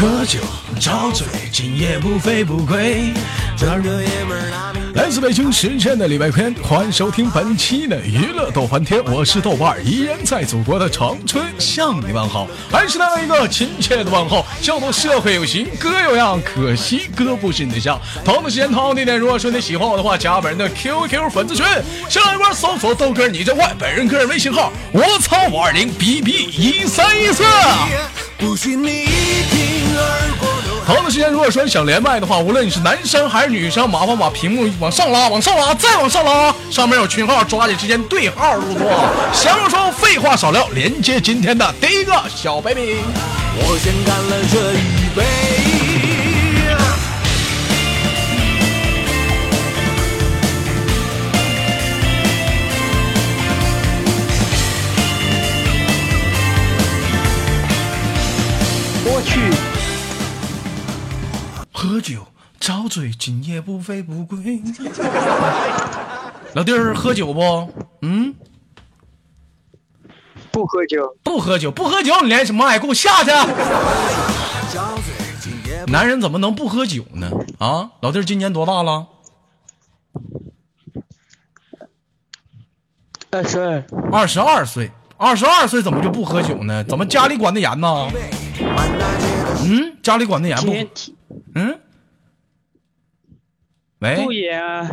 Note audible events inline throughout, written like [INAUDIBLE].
喝酒找醉，今夜不醉不归。来自北京时间的礼拜天，欢迎收听本期的娱乐逗翻天，我是豆瓣，依然在祖国的长春向你问好，还是那样一个亲切的问候，叫做社会有型哥有样，可惜哥不是你的像。同样的时间同样地点，如果说你喜欢我的话，加本人的 QQ 粉丝群，上一波搜索豆哥你真坏，本人个人微信号我操五二零 bb 一三一四。不许你同样的时间，如果说想连麦的话，无论你是男生还是女生，麻烦把屏幕往上拉，往上拉，再往上拉，上面有群号，抓紧时间对号入座。闲话说，废话少聊，连接今天的第一个小 baby。我先干了这一杯。我去，喝酒找醉，今夜不醉不归。[LAUGHS] 老弟儿，喝酒不？嗯，不喝酒，不喝酒，不喝酒，你连什么爱？给我下去！男人怎么能不喝酒呢？啊，老弟儿今年多大了？二十二，二十二岁，二十二岁怎么就不喝酒呢？怎么家里管的严呢？嗯，家里管的严不？嗯，喂，不严啊，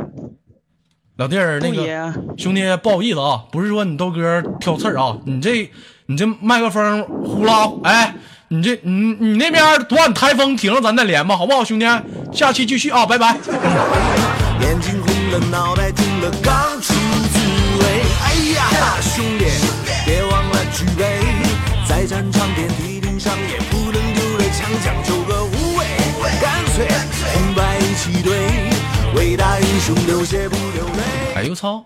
老弟儿，那个兄弟，不好意思啊，不是说你豆哥挑刺儿啊，你这你这麦克风呼啦，哎，你这你你那边多少台风停了，咱再连吧，好不好，兄弟？下期继续啊，拜拜。眼睛红了，脑袋痛了，刚出滋味。哎呀，兄弟，别忘了举杯，再战场遍地顶上也不能讲究个无畏，干脆红白一起对，伟大英雄流血不流泪。哎呦操！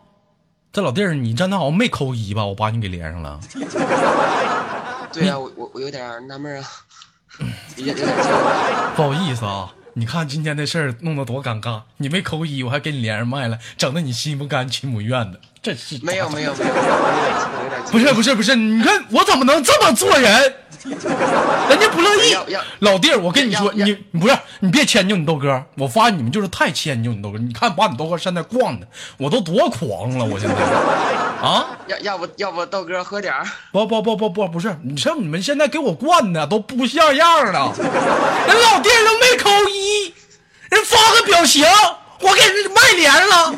这老弟儿，你站那好像没扣一吧？我把你给连上了。对呀，我我我有点纳闷啊，有 [LAUGHS] 点不好意思啊。你看今天的事儿弄得多尴尬，你没扣一，我还给你连上麦了，整的你心不甘情不愿的，这是没有没有没有，不是不是不是，你看我怎么能这么做人？人家不乐意。老弟儿，我跟你说，你不是你别迁就你豆哥，我发现你们就是太迁就你豆哥。你看把你豆哥现在惯的，我都多狂了，我现在 [LAUGHS] 啊，要要不要不豆哥喝点儿？不不不不不不是，你像你们现在给我惯的都不像样了。人老弟儿发个表情，我给人卖脸了，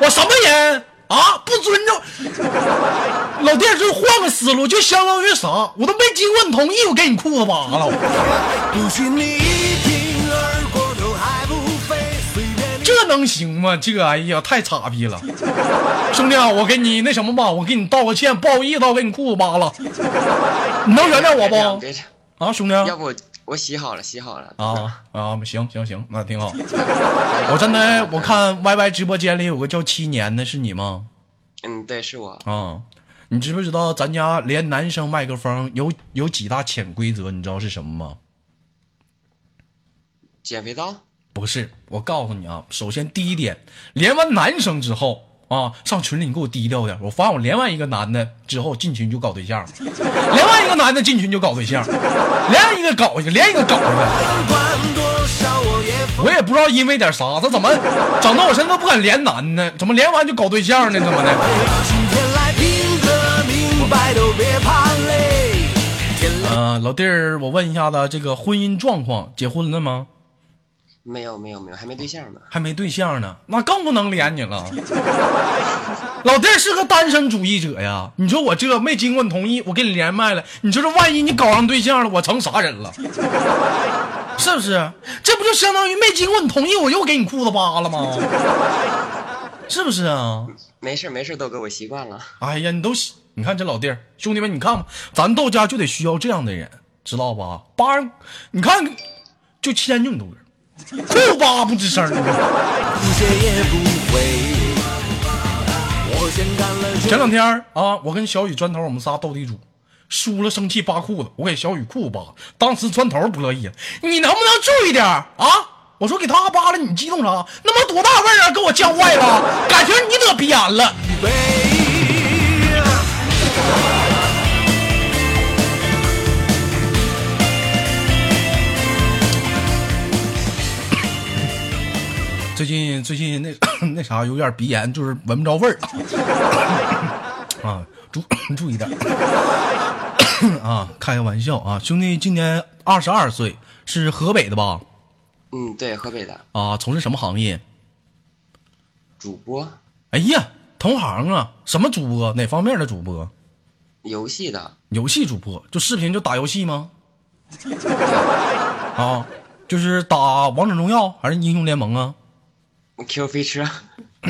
我什么人？啊！不尊重，老弟儿，就换个思路，就相当于啥？我都没经过你同意，我给你裤子扒了。这能行吗？这哎呀，太差逼了！兄弟啊，我给你那什么吧，我给你道个歉，不好意思，我给你裤子扒了。你能原谅我不？啊，兄弟，要不我洗好了，洗好了。啊啊，行行行，那挺好。[LAUGHS] 我真的，我看 Y Y 直播间里有个叫七年的，是你吗？嗯，对，是我。啊，你知不知道咱家连男生麦克风有有几大潜规则？你知道是什么吗？减肥皂？不是，我告诉你啊，首先第一点，连完男生之后。啊，上群里你给我低调点。我发现我连完一个男的之后进群就搞对象，[LAUGHS] 连完一个男的进群就搞对象，连一个搞一个，连一个搞一个。我也不知道因为点啥，他怎么整的我现在不敢连男的，怎么连完就搞对象呢？怎么的？嗯，老弟儿，我问一下子，这个婚姻状况，结婚了吗？没有没有没有，还没对象呢，还没对象呢，那更不能连你了。老弟是个单身主义者呀，你说我这没经过你同意，我给你连麦了，你说这万一你搞上对象了，我成啥人了？是不是？这不就相当于没经过你同意，我又给你裤子扒了吗？是不是啊？没事没事，豆哥，我习惯了。哎呀，你都你看这老弟兄弟们，你看吧，咱豆家就得需要这样的人，知道吧？扒，你看，就迁就你豆哥。裤扒不吱声。前两天啊，我跟小雨砖头，我们仨斗地主，输了生气扒裤子，我给小雨裤子扒，当时砖头不乐意了，你能不能注意点啊？我说给他扒了，你激动啥？那么多大味儿啊，给我犟坏了，感觉你得鼻炎了。[LAUGHS] 最近最近那 [CLEARS THROAT] 那啥有点鼻炎，就是闻不着味儿 [LAUGHS] 啊，注 [COUGHS] 注意点 [COUGHS] 啊，开个玩笑啊，兄弟今年二十二岁，是河北的吧？嗯，对，河北的啊，从事什么行业？主播。哎呀，同行啊，什么主播？哪方面的主播？游戏的。游戏主播，就视频就打游戏吗？[LAUGHS] 啊，就是打王者荣耀还是英雄联盟啊？Q 飞车。[LAUGHS]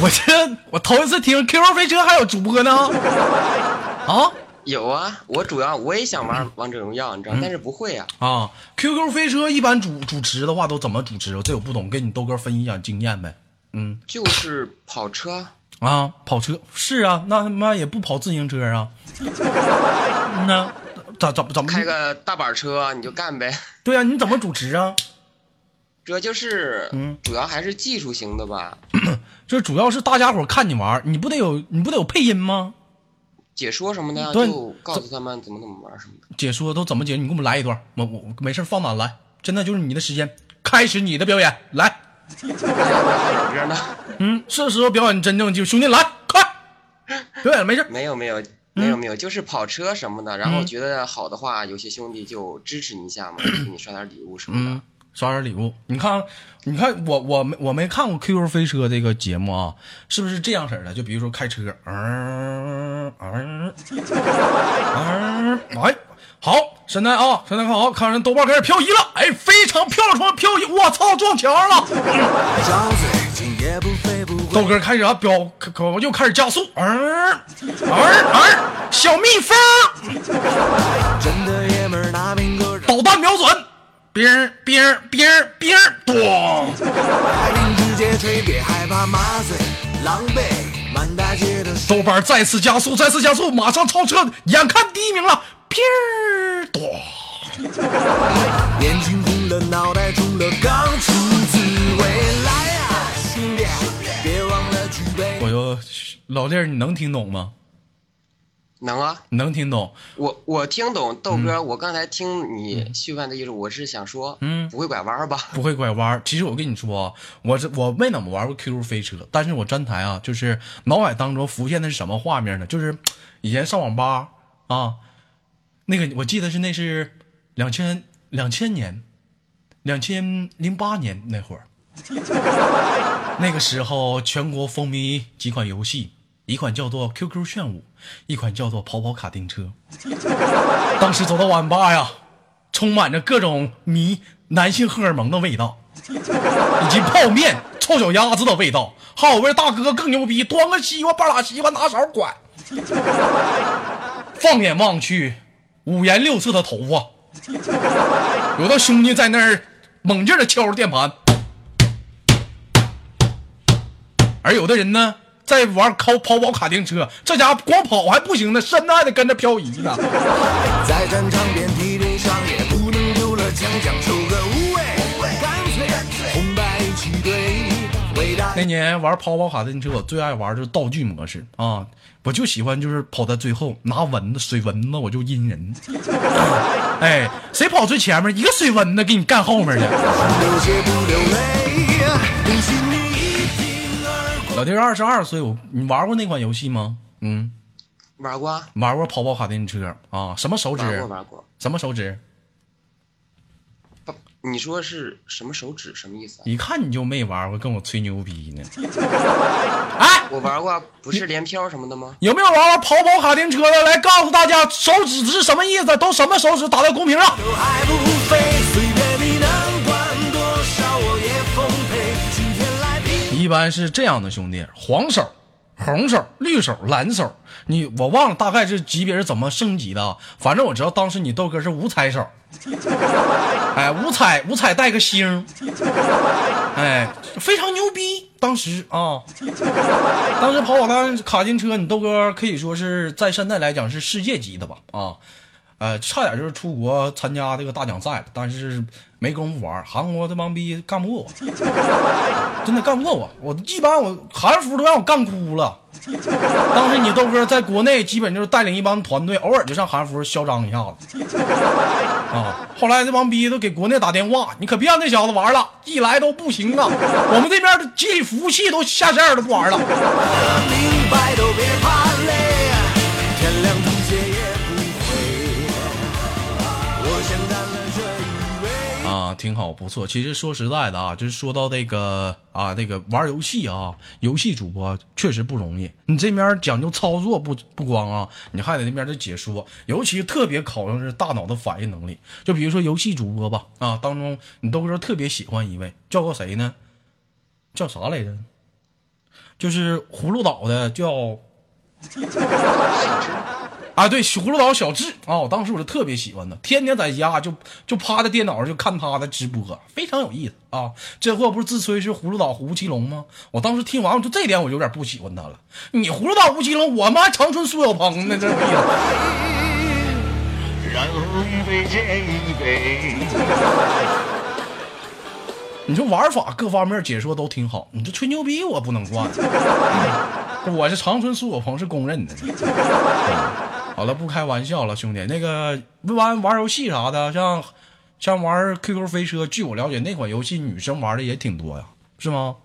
我这我头一次听 QQ 飞车还有主播呢。啊，有啊，我主要我也想玩王者荣耀，你知道，但是不会啊。啊，QQ 飞车一般主主持的话都怎么主持？这我不懂，给你豆哥分享经验呗。嗯，就是跑车啊，跑车是啊，那他妈也不跑自行车啊。[LAUGHS] 那咋怎么怎么开个大板车你就干呗？[LAUGHS] 对啊，你怎么主持啊？这就是嗯，主要还是技术型的吧。[CLEARS THROAT] 这主要是大家伙看你玩，你不得有你不得有配音吗？解说什么的，就告诉他们怎么怎么玩什么的。解说都怎么解？你给我们来一段，我我没事放满来，真的就是你的时间，开始你的表演，来。[LAUGHS] 嗯，是时候表演真正就兄弟来快 [LAUGHS] 表演没事。没有没有没有没有，就是跑车什么的，然后觉得好的话，有些兄弟就支持你一下嘛，给你刷点礼物什么的。刷点礼物，你看，你看我我没我没看过 QQ 飞车这个节目啊，是不是这样式的？就比如说开车，嗯嗯嗯，哎，好，现在啊，现在看好，看人豆瓣开始漂移了，哎，非常漂亮，什漂移？我操，撞墙了！[LAUGHS] 豆哥开始啊，飙，可又开始加速，嗯嗯嗯，小蜜蜂，导弹瞄准。兵兵兵兵，咣！豆瓣再次加速，再次加速，马上超车，眼看第一名了，兵儿，咣！眼睛红了，脑袋肿了，刚出滋味，杯。我说，老弟儿，你能听懂吗？能啊，能听懂。我我听懂豆哥，我刚才听你续问的意思，我是想说，嗯，不会拐弯吧？不会拐弯。其实我跟你说，我这我没怎么玩过 QQ 飞车，但是我站台啊，就是脑海当中浮现的是什么画面呢？就是以前上网吧啊，那个我记得是那是两千两千年，两千零八年那会儿，[LAUGHS] 那个时候全国风靡几款游戏。一款叫做 QQ 炫舞，一款叫做跑跑卡丁车。[LAUGHS] 当时走到网吧呀，充满着各种迷男性荷尔蒙的味道，以及泡面、臭脚丫子的味道。还有位大哥更牛逼，端个西瓜，半拉西瓜拿勺管。放眼望去，五颜六色的头发。有的兄弟在那儿猛劲的敲着键盘，而有的人呢。在玩跑跑跑卡丁车，这家伙光跑还不行呢，身子还得跟着漂移呢。那年玩跑跑卡丁车，我最爱玩就是道具模式啊！我就喜欢就是跑在最后拿蚊子水蚊子，我就阴人。[LAUGHS] 哎，谁跑最前面，一个水蚊子给你干后面去。老弟二十二岁，我你玩过那款游戏吗？嗯，玩过，玩过跑跑卡丁车啊？什么手指？玩过，玩过。什么手指？不，你说是什么手指？什么意思？一看你就没玩过，跟我吹牛逼呢。[LAUGHS] 哎，我玩过，不是连飘什么的吗？有没有玩过跑跑卡丁车的？来告诉大家，手指是什么意思？都什么手指？打在公屏上。一般是这样的，兄弟，黄手、红手、绿手、蓝手，你我忘了大概是级别是怎么升级的，反正我知道当时你豆哥是五彩手，哎，五彩五彩带个星，哎，非常牛逼，当时啊，当时跑跑单卡丁车，你豆哥可以说是在现在来讲是世界级的吧，啊。呃，差点就是出国参加这个大奖赛了，但是没工夫玩。韩国这帮逼干不过我，[LAUGHS] 真的干不过我。我一般我韩服都让我干哭了。当时你豆哥在国内基本就是带领一帮团队，偶尔就上韩服嚣张一下子。啊，后来这帮逼都给国内打电话，你可别让那小子玩了，一来都不行啊。我们这边的集体服务器都下线了，不玩了。啊，挺好，不错。其实说实在的啊，就是说到这个啊，那个玩游戏啊，游戏主播确实不容易。你这边讲究操作不不光啊，你还得那边的解说，尤其特别考验是大脑的反应能力。就比如说游戏主播吧，啊，当中你都说特别喜欢一位，叫个谁呢？叫啥来着？就是葫芦岛的叫。啊，对，葫芦岛小智啊，我当时我就特别喜欢他，天天在家就就趴在电脑上就看他的直播，非常有意思啊。这货不是自吹是葫芦岛吴奇隆吗？我当时听完，我就这点我就有点不喜欢他了。你葫芦岛吴奇隆，我妈长春苏有朋呢，这意思。[LAUGHS] 你说玩法各方面解说都挺好，你这吹牛逼我不能惯。[LAUGHS] 我是长春苏有朋是公认的。[LAUGHS] 好了，不开玩笑了，兄弟。那个玩玩游戏啥的，像像玩 QQ 飞车，据我了解，那款游戏女生玩的也挺多呀，是吗？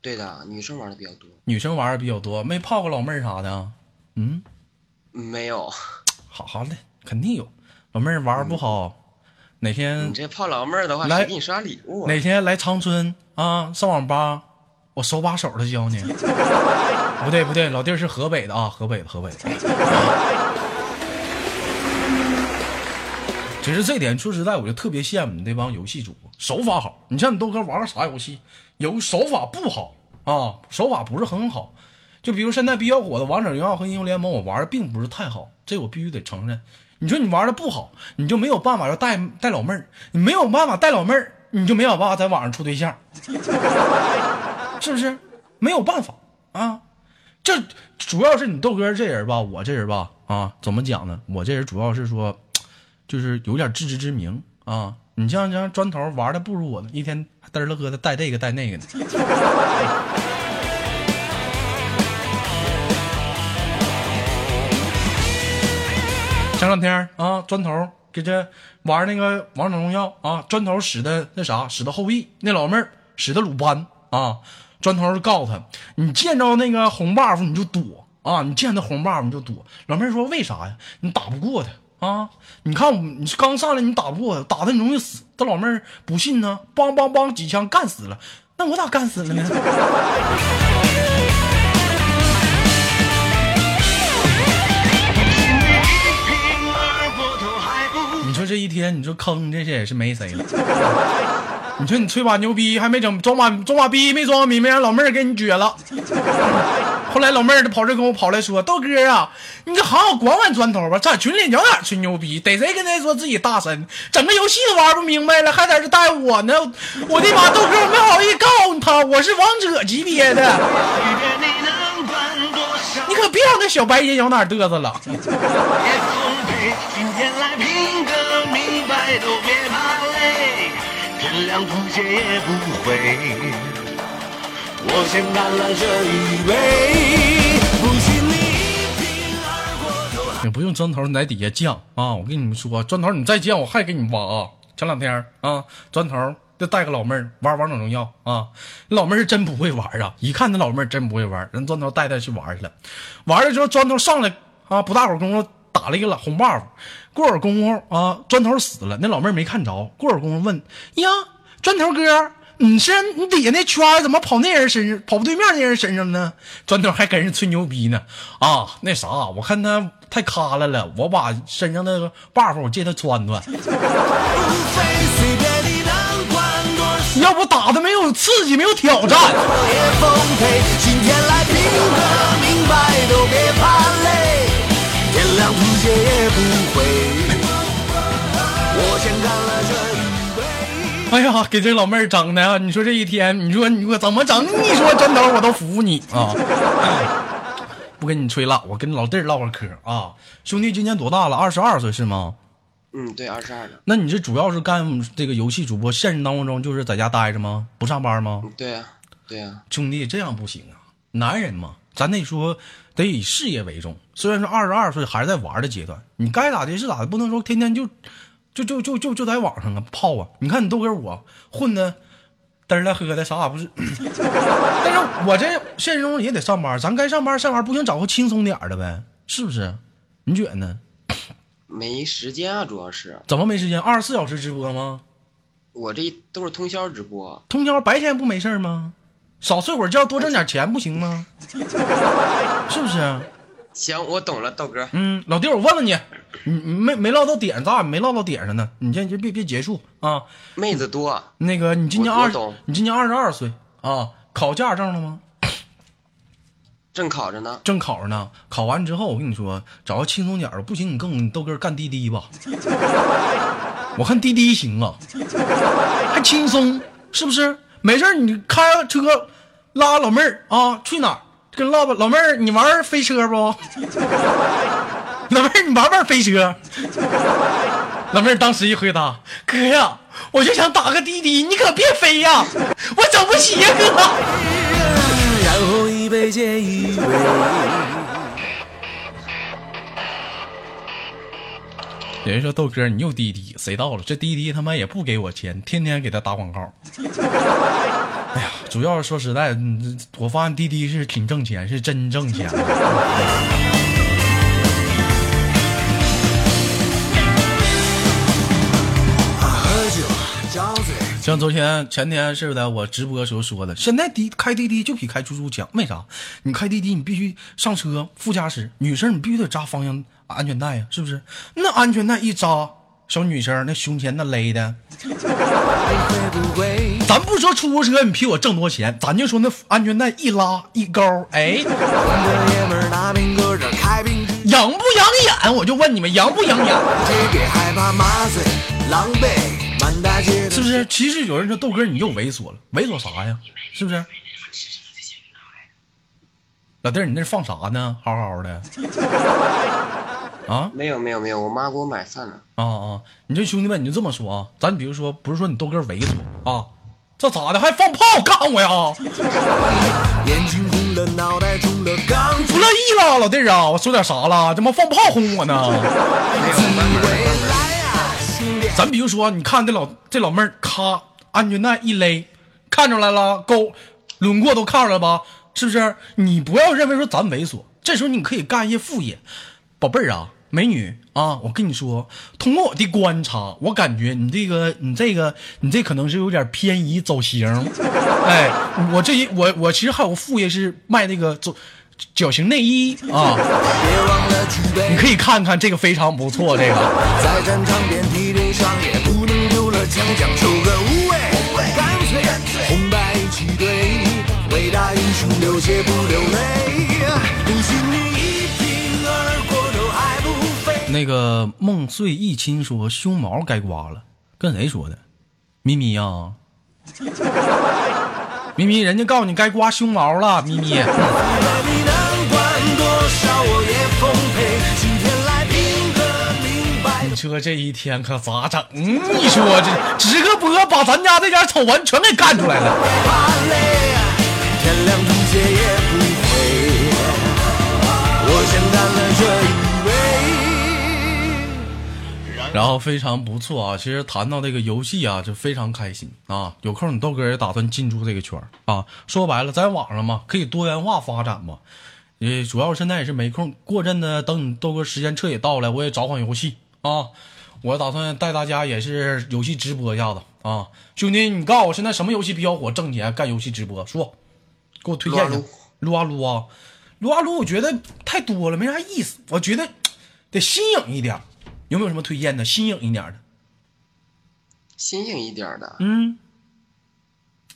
对的，女生玩的比较多。女生玩的比较多，没泡过老妹儿啥的？嗯，没有。好好的，肯定有。老妹儿玩不好，哪天你这泡老妹儿的话，来给你刷礼物。哪天来长春啊？上网吧，我手把手的教你。[LAUGHS] 不对不对，老弟是河北的啊，河北的河北的。[LAUGHS] 其实这点说实在，我就特别羡慕你那帮游戏主播，手法好。你像你豆哥玩个啥游戏，有手法不好啊，手法不是很好。就比如现在比较火的王者荣耀和英雄联盟，我玩的并不是太好，这我必须得承认。你说你玩的不好，你就没有办法要带带老妹儿，你没有办法带老妹儿，你就没有办法在网上处对象，[LAUGHS] 是不是？没有办法啊。这主要是你豆哥这人吧，我这人吧，啊，怎么讲呢？我这人主要是说。就是有点自知之明啊！你像像砖头玩的不如我呢，一天嘚了哥的带这个带那个的。前两天啊，砖头给这玩那个王者荣耀啊，砖头使的那啥，使的后羿，那老妹儿使的鲁班啊。砖头就告诉他，你见着那个红 buff 你就躲啊，你见到红 buff 你就躲。老妹说为啥呀？你打不过他。啊！你看我，你刚上来你打不过他，打他你容易死。这老妹不信呢，梆梆梆几枪干死了。那我咋干死了呢？[LAUGHS] 你说这一天，你说坑这些也是没谁了。[LAUGHS] 你说你吹把牛逼还没整，装把装把逼没装逼，没让老妹儿给你撅了。[LAUGHS] 后来老妹儿就跑这跟我跑来说：“豆哥啊，你就好好管管砖头吧，在群里聊哪吹牛逼，逮谁跟谁说自己大神，整个游戏都玩不明白了，还在这带我呢！我的妈，豆哥我没好意思告诉他，我是王者级别的，你可别让那小白人摇哪嘚瑟了。[LAUGHS] ”我先干了这一杯，不信你你不用砖头你在底下犟啊！我跟你们说，砖头你再犟，我还给你挖啊！前两天啊，砖头就带个老妹儿玩王者荣耀啊，老妹儿是真不会玩啊！一看那老妹儿真不会玩，人砖头带她去玩去了。玩了之后，砖头上来啊，不大会儿功夫打了一个红 buff，过会儿功夫啊，砖头死了，那老妹儿没看着。过会儿功夫问呀，砖头哥。你是你底下那圈怎么跑那人身上，跑对面那人身上呢？砖头还跟人吹牛逼呢啊！那啥，我看他太卡了了，我把身上那个 buff 我借他穿穿。要不打的没有刺激，没有挑战。我先干了这。[LAUGHS] 哎呀，给这老妹儿整的，你说这一天，你说你说怎么整？你说真头我都服你啊！[LAUGHS] 不跟你吹了，我跟老弟唠会嗑啊。兄弟今年多大了？二十二岁是吗？嗯，对，二十二了。那你这主要是干这个游戏主播，现实当中就是在家待着吗？不上班吗？对呀，对呀。兄弟，这样不行啊！男人嘛，咱得说得以事业为重。虽然说二十二岁还是在玩的阶段，你该咋的是咋的，不能说天天就就就就就就在网上啊泡啊。你看你都跟我混的。嘚了喝的啥也不是，[LAUGHS] 但是我这现实中也得上班，咱该上班上班，不行找个轻松点的呗，是不是？你觉得呢？没时间啊，主要是。怎么没时间？二十四小时直播吗？我这都是通宵直播。通宵白天不没事吗？少睡会儿觉，多挣点钱不行吗？[LAUGHS] 是不是？行，我懂了，豆哥。嗯，老弟，我问问你。你没没唠到点，咱俩没唠到点上呢。你先就别别结束啊！妹子多。那个，你今年二，你今年二十二岁啊？考驾驶证了吗？正考着呢。正考着呢。考完之后，我跟你说，找个轻松点的，不行你跟豆哥干滴滴吧。[LAUGHS] 我看滴滴行啊，还轻松，是不是？没事你开车拉老妹儿啊，去哪儿？跟唠吧，老妹儿，你玩飞车不？[LAUGHS] 老妹儿，你玩玩飞车。老妹儿当时一回答：“哥呀，我就想打个滴滴，你可别飞呀，我整不起呀，哥。”然后一杯接一杯有人说豆哥你又滴滴，谁到了？这滴滴他妈也不给我钱，天天给他打广告。哎呀，主要是说实在，我发现滴滴是挺挣钱，是真挣钱。像昨天、前天似的，我直播时候说的，现在滴开滴滴就比开出租强，为啥？你开滴滴，你必须上车副驾驶，女生你必须得扎方向安全带呀，是不是？那安全带一扎，小女生那胸前那勒的，[LAUGHS] 咱不说出租车你比我挣多钱，咱就说那安全带一拉一勾，哎，养不养眼？我就问你们养不养眼？是不是？其实有人说豆哥你又猥琐了，猥琐啥呀？是不是？老弟儿，你那放啥呢？好好的。啊？没有没有没有，我妈给我买饭了。啊啊！你这兄弟们，你就这么说啊？咱比如说，不是说你豆哥猥琐啊？这咋的？还放炮干我呀？不乐意了，老弟儿啊！我说点啥了？怎么放炮轰我呢？咱比如说，你看这老这老妹儿，咔，安全带一勒，看出来了，勾轮廓都看出来吧？是不是？你不要认为说咱猥琐，这时候你可以干一些副业。宝贝儿啊，美女啊，我跟你说，通过我的观察，我感觉你这个，你这个，你这可能是有点偏移走形。[LAUGHS] 哎，我这一我我其实还有副业是卖那个走。脚型内衣啊，你可以看看这个非常不错，这个。那个梦碎一亲说胸毛该刮了，跟谁说的？咪咪呀，[LAUGHS] 咪咪，人家告诉你该刮胸毛了，咪咪。你说这一天可咋整？你说这直个播把咱家这点丑闻全给干出来了。然后非常不错啊！其实谈到这个游戏啊，就非常开心啊。有空你豆哥也打算进驻这个圈啊。说白了，在网上嘛，可以多元化发展嘛。也主要现在也是没空，过阵子等你豆哥时间彻底到了，我也找款游戏啊。我打算带大家也是游戏直播一下子啊，兄弟，你告诉我现在什么游戏比较火，挣钱干游戏直播，说，给我推荐一下。撸啊撸啊，撸啊撸，我觉得太多了，没啥意思。我觉得得新颖一点，有没有什么推荐的？新颖一点的。新颖一点的。嗯。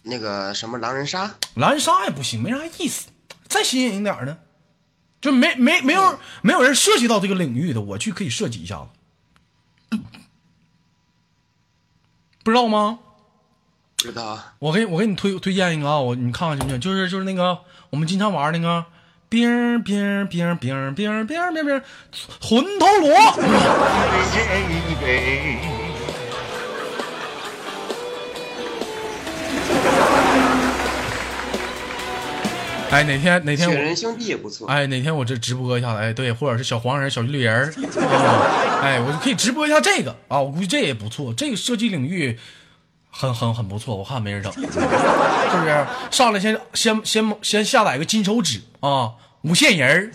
那个什么狼人杀？狼人杀也不行，没啥意思。再新颖一点的。就没没没有没有人涉及到这个领域的，我去可以设计一下子，[COUGHS] 不知道吗？知道。我给我给你推推荐一个啊，我你看看行不行？就是就是那个我们经常玩那个冰冰冰冰冰冰冰冰，魂头罗。哎，哪天哪天雪人兄弟也不错。哎，哪天我这直播一下子，哎，对，或者是小黄人、小绿人啊，[LAUGHS] 哎，我就可以直播一下这个啊，我估计这也不错，这个设计领域很很很不错，我看没人整，是不是？上来先先先先下载个金手指啊，无限人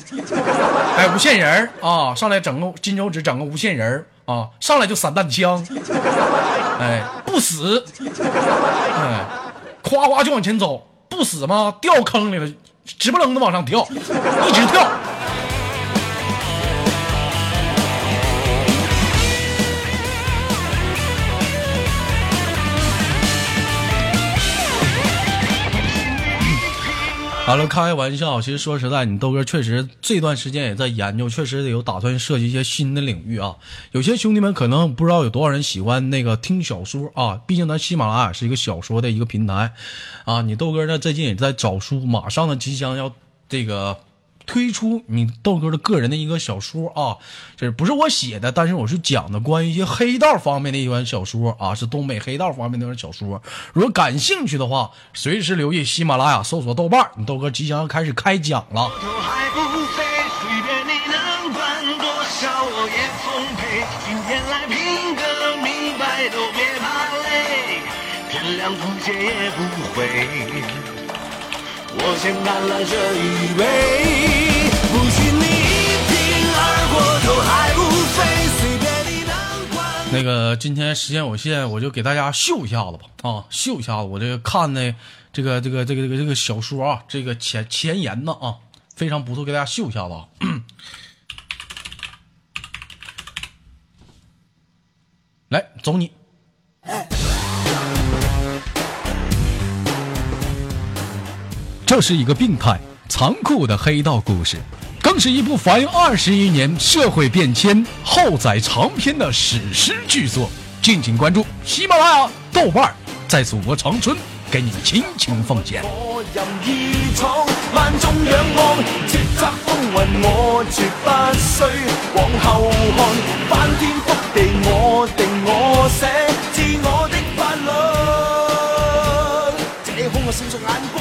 哎，无限人啊，上来整个金手指，整个无限人啊，上来就散弹枪，哎，不死，哎，夸夸就往前走，不死吗？掉坑里了。直不楞的往上跳，一直跳。好了，开玩笑。其实说实在，你豆哥确实这段时间也在研究，确实有打算设计一些新的领域啊。有些兄弟们可能不知道有多少人喜欢那个听小说啊，毕竟咱喜马拉雅是一个小说的一个平台啊。你豆哥呢最近也在找书，马上呢即将要这个。推出你豆哥的个人的一个小说啊，这不是我写的，但是我是讲的关于一些黑道方面的一款小说啊，是东北黑道方面的一本小说。如果感兴趣的话，随时留意喜马拉雅搜索豆瓣，你豆哥即将要开始开讲了。天亮不接也不回我先干了这一杯，不许你一瓶二锅头，还不飞，随便你能灌。那个今天时间有限，我就给大家秀一下子吧啊，秀一下子我这个看的这个这个这个这个这个小说啊，这个前前言呢啊，非常不错，给大家秀一下子啊。[CLEARS THROAT] 来，走你。这是一个病态、残酷的黑道故事，更是一部反映二十一年社会变迁、后载长篇的史诗巨作。敬请关注喜马拉雅、豆瓣，在祖国长春给你们倾情奉献。我，我。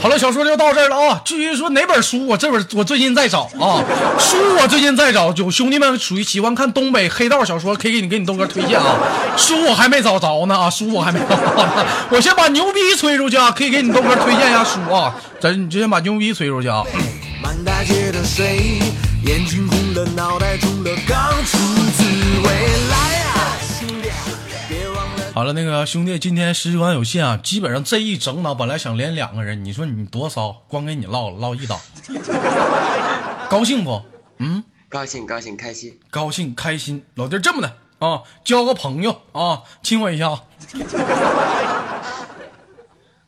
好了，小说就到这儿了啊。至于说哪本书，我这本我最近在找啊。书我最近在找，有兄弟们属于喜欢看东北黑道小说，可以给你给你东哥推荐啊。书我还没找着呢啊，书我还没找着呢。我先把牛逼吹出去啊，可以给你东哥推荐一下书啊。咱你就先把牛逼吹出去啊。满大街的水，眼睛红了，脑袋肿了，刚出滋味来啊。好了，那个兄弟，今天时间有限啊，基本上这一整档本来想连两个人，你说你多骚，光给你唠唠一档，[LAUGHS] 高兴不？嗯，高兴，高兴，开心，高兴，开心。老弟，这么的啊，交个朋友啊，亲我一下。[LAUGHS]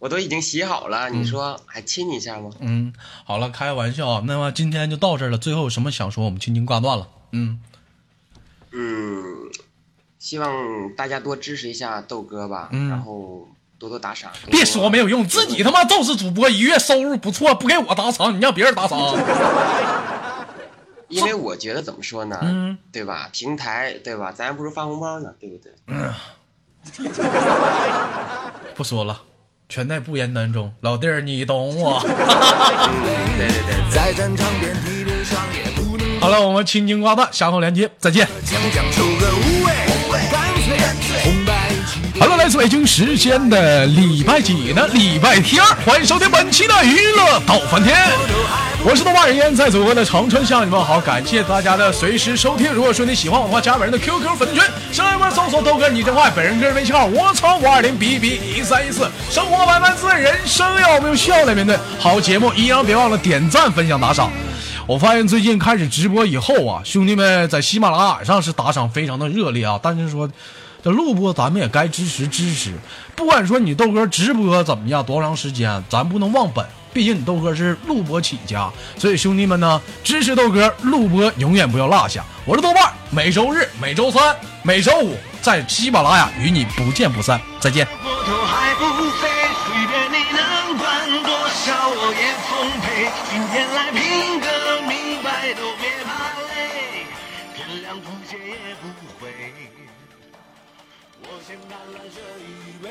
我都已经洗好了，你说还亲你一下吗？嗯，好了，开个玩笑啊。那么今天就到这儿了，最后有什么想说？我们轻轻挂断了。嗯，嗯。希望大家多支持一下豆哥吧，然后多多打赏。别说没有用，自己他妈就是主播，一月收入不错，不给我打赏，你让别人打赏。因为我觉得怎么说呢，嗯，对吧？平台对吧？咱不如发红包呢，对不对？嗯。不说了，全在不言当中，老弟儿你懂我。对对对，在战场遍体鳞伤也不能。好了，我们轻轻挂断，下方连接，再见。Hello，来自北京时间的礼拜几呢？礼拜天，欢迎收听本期的娱乐逗翻天，我是豆瓣人烟，在祖国的长春向你们好，感谢大家的随时收听。如果说你喜欢我的话，加本人的 QQ 粉丝群，上一波搜索豆哥你真坏，本人个人微信号我操五二零 B B 一三一四。生活百般滋味，人生要我们用笑来面对。好节目，一样别忘了点赞、分享、打赏。我发现最近开始直播以后啊，兄弟们在喜马拉雅上是打赏非常的热烈啊。但是说这录播咱们也该支持支持，不管说你豆哥直播怎么样，多长时间，咱不能忘本。毕竟你豆哥是录播起家，所以兄弟们呢，支持豆哥录播永远不要落下。我是豆瓣，每周日、每周三、每周五在喜马拉雅与你不见不散。再见。我还不飞，随便你能多少奉陪。今天来拼个都别怕累，天亮风雪也不回。我先干了这一杯。